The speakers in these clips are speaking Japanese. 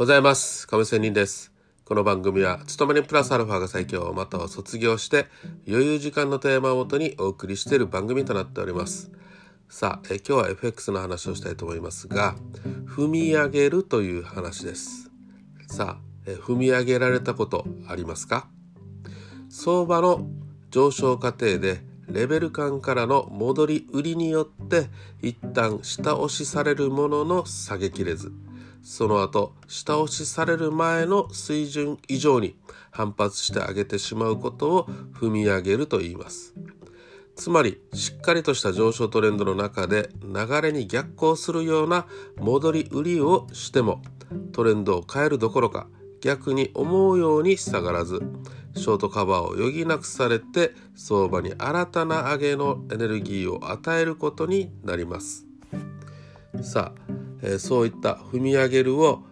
ございます。亀仙人です。この番組は勤めにプラスアルファが最強または卒業して余裕時間のテーマをもとにお送りしている番組となっております。さあえ今日は FX の話をしたいと思いますが踏み上げるという話です。さあえ踏み上げられたことありますか？相場の上昇過程でレベル感からの戻り売りによって一旦下押しされるものの下げきれず。その後下押しされる前の水準以上に反発して上げてしまうことを踏み上げると言います。つまりしっかりとした上昇トレンドの中で流れに逆行するような戻り売りをしてもトレンドを変えるどころか逆に思うように下がらずショートカバーを余儀なくされて相場に新たな上げのエネルギーを与えることになります。さあ、え、そういった踏み上げるを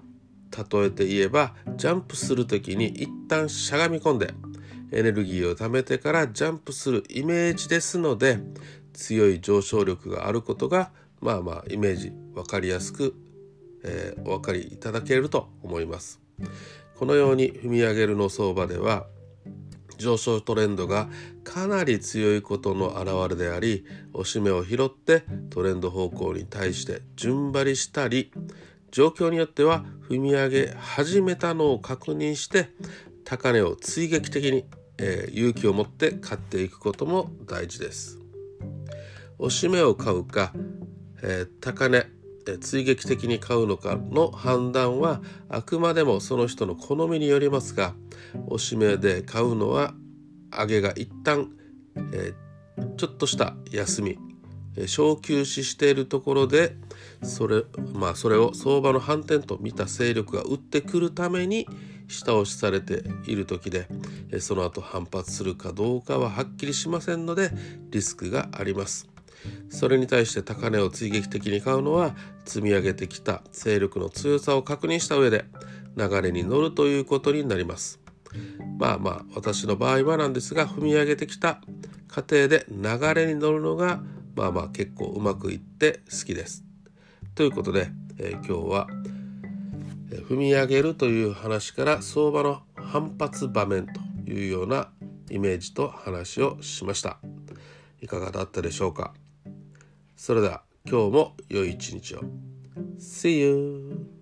例えて言えばジャンプする時に一旦しゃがみ込んでエネルギーを貯めてからジャンプするイメージですので強い上昇力があることがまあまあイメージ分かりやすく、えー、お分かりいただけると思います。このように踏み上げるの相場では上昇トレンドがかなり強いことの表れであり押し目を拾ってトレンド方向に対して順張りしたり状況によっては踏み上げ始めたのを確認して高値を追撃的に、えー、勇気を持って買っていくことも大事です。押し目を買うか、えー、高値追撃的に買うのかの判断はあくまでもその人の好みによりますがおしめで買うのは上げが一旦、えー、ちょっとした休み、えー、小休止しているところでそれ,、まあ、それを相場の反転と見た勢力が打ってくるために下押しされている時でその後反発するかどうかははっきりしませんのでリスクがあります。それに対して高値を追撃的に買うのは積み上げてきた勢力の強さを確認した上で流れに乗るということになります。まあまあ私の場合はなんですが踏み上げてきた過程で流れに乗るのがまあまあ結構うまくいって好きです。ということで、えー、今日は踏み上げるという話から相場の反発場面というようなイメージと話をしました。いかがだったでしょうか？それでは今日も良い一日を See you!